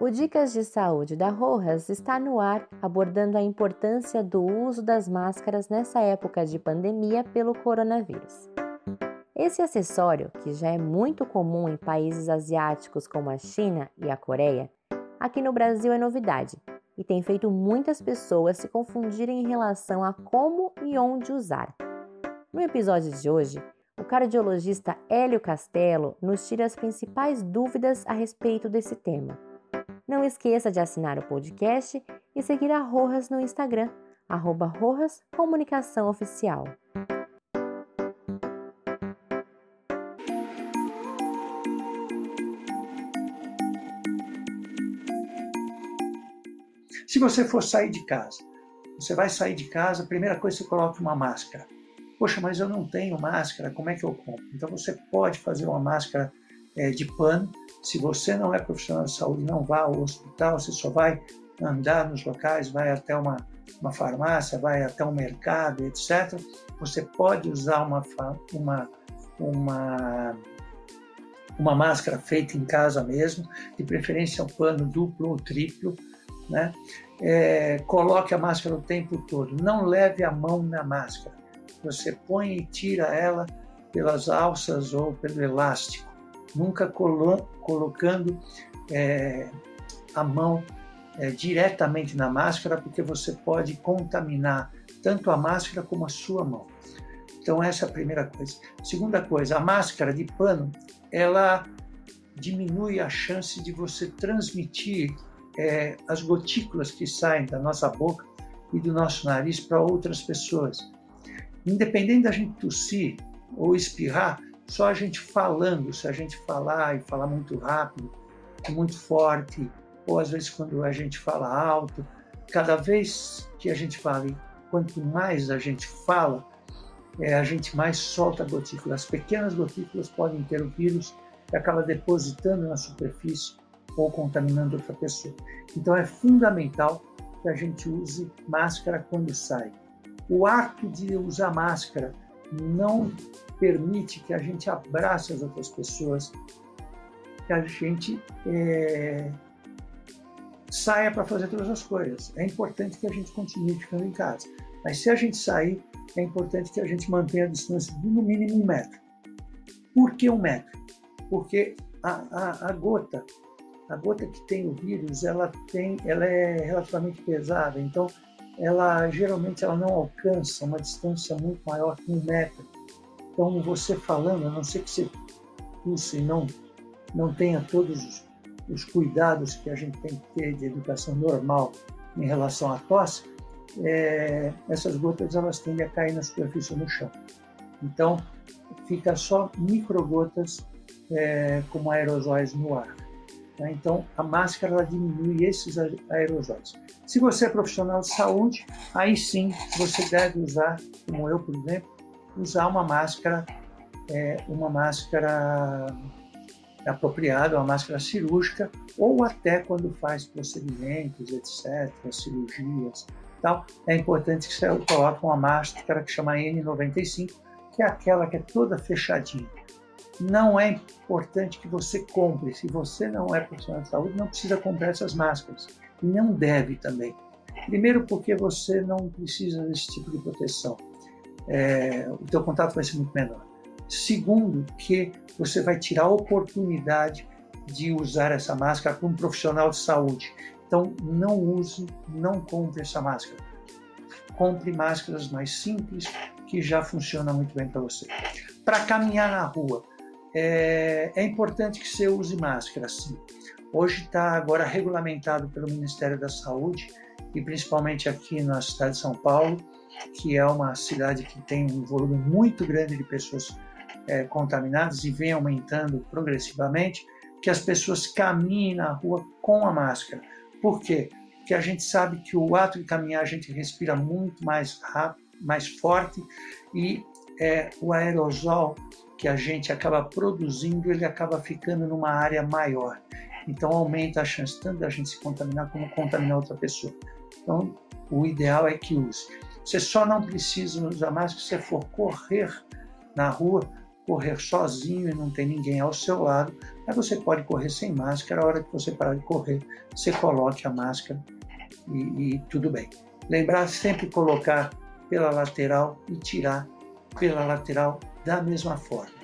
O Dicas de Saúde da Rojas está no ar, abordando a importância do uso das máscaras nessa época de pandemia pelo coronavírus. Esse acessório, que já é muito comum em países asiáticos como a China e a Coreia, aqui no Brasil é novidade e tem feito muitas pessoas se confundirem em relação a como e onde usar. No episódio de hoje, o cardiologista Hélio Castelo nos tira as principais dúvidas a respeito desse tema. Não esqueça de assinar o podcast e seguir a Rojas no Instagram, arroba Rojas Comunicação Oficial. Se você for sair de casa, você vai sair de casa, a primeira coisa você coloca uma máscara. Poxa, mas eu não tenho máscara, como é que eu compro? Então você pode fazer uma máscara é, de pano se você não é profissional de saúde, não vá ao hospital, você só vai andar nos locais, vai até uma, uma farmácia, vai até um mercado, etc. Você pode usar uma, uma, uma, uma máscara feita em casa mesmo, de preferência um pano duplo ou triplo, né? É, coloque a máscara o tempo todo, não leve a mão na máscara. Você põe e tira ela pelas alças ou pelo elástico nunca colo colocando é, a mão é, diretamente na máscara, porque você pode contaminar tanto a máscara como a sua mão. Então essa é a primeira coisa. Segunda coisa, a máscara de pano, ela diminui a chance de você transmitir é, as gotículas que saem da nossa boca e do nosso nariz para outras pessoas. Independente da gente tossir ou espirrar, só a gente falando, se a gente falar e falar muito rápido, muito forte, ou às vezes quando a gente fala alto, cada vez que a gente fala, e quanto mais a gente fala, é, a gente mais solta gotículas. As pequenas gotículas podem ter o vírus e acaba depositando na superfície ou contaminando outra pessoa. Então é fundamental que a gente use máscara quando sai. O ato de usar máscara não permite que a gente abrace as outras pessoas, que a gente é, saia para fazer todas as coisas. É importante que a gente continue ficando em casa. Mas se a gente sair, é importante que a gente mantenha a distância de no mínimo um metro. Por que um metro? Porque a, a, a gota, a gota que tem o vírus, ela tem, ela é relativamente pesada. Então, ela geralmente ela não alcança uma distância muito maior que um metro. Então, você falando, a não ser que você pusse e não, não tenha todos os, os cuidados que a gente tem que ter de educação normal em relação à tosse, é, essas gotas elas tendem a cair na superfície no chão. Então, fica só microgotas é, como aerosóis no ar. Tá? Então, a máscara diminui esses aerosóis. Se você é profissional de saúde, aí sim você deve usar, como eu, por exemplo, usar uma máscara, é, uma máscara apropriada, uma máscara cirúrgica, ou até quando faz procedimentos, etc., cirurgias, tal, é importante que você coloque uma máscara que chama N95, que é aquela que é toda fechadinha não é importante que você compre. Se você não é profissional de saúde, não precisa comprar essas máscaras. E não deve também. Primeiro, porque você não precisa desse tipo de proteção. É, o teu contato vai ser muito menor. Segundo, que você vai tirar a oportunidade de usar essa máscara um profissional de saúde. Então, não use, não compre essa máscara. Compre máscaras mais simples que já funcionam muito bem para você. Para caminhar na rua, é, é importante que você use máscara, sim. Hoje está agora regulamentado pelo Ministério da Saúde e principalmente aqui na cidade de São Paulo, que é uma cidade que tem um volume muito grande de pessoas é, contaminadas e vem aumentando progressivamente, que as pessoas caminhem na rua com a máscara. Por quê? Porque a gente sabe que o ato de caminhar a gente respira muito mais rápido, mais forte e é, o aerosol que a gente acaba produzindo, ele acaba ficando numa área maior. Então aumenta a chance tanto da gente se contaminar como contaminar outra pessoa. Então o ideal é que use. Você só não precisa usar máscara se você for correr na rua correr sozinho e não tem ninguém ao seu lado, mas você pode correr sem máscara. A hora que você parar de correr, você coloque a máscara e, e tudo bem. Lembrar sempre colocar pela lateral e tirar pela lateral da mesma forma.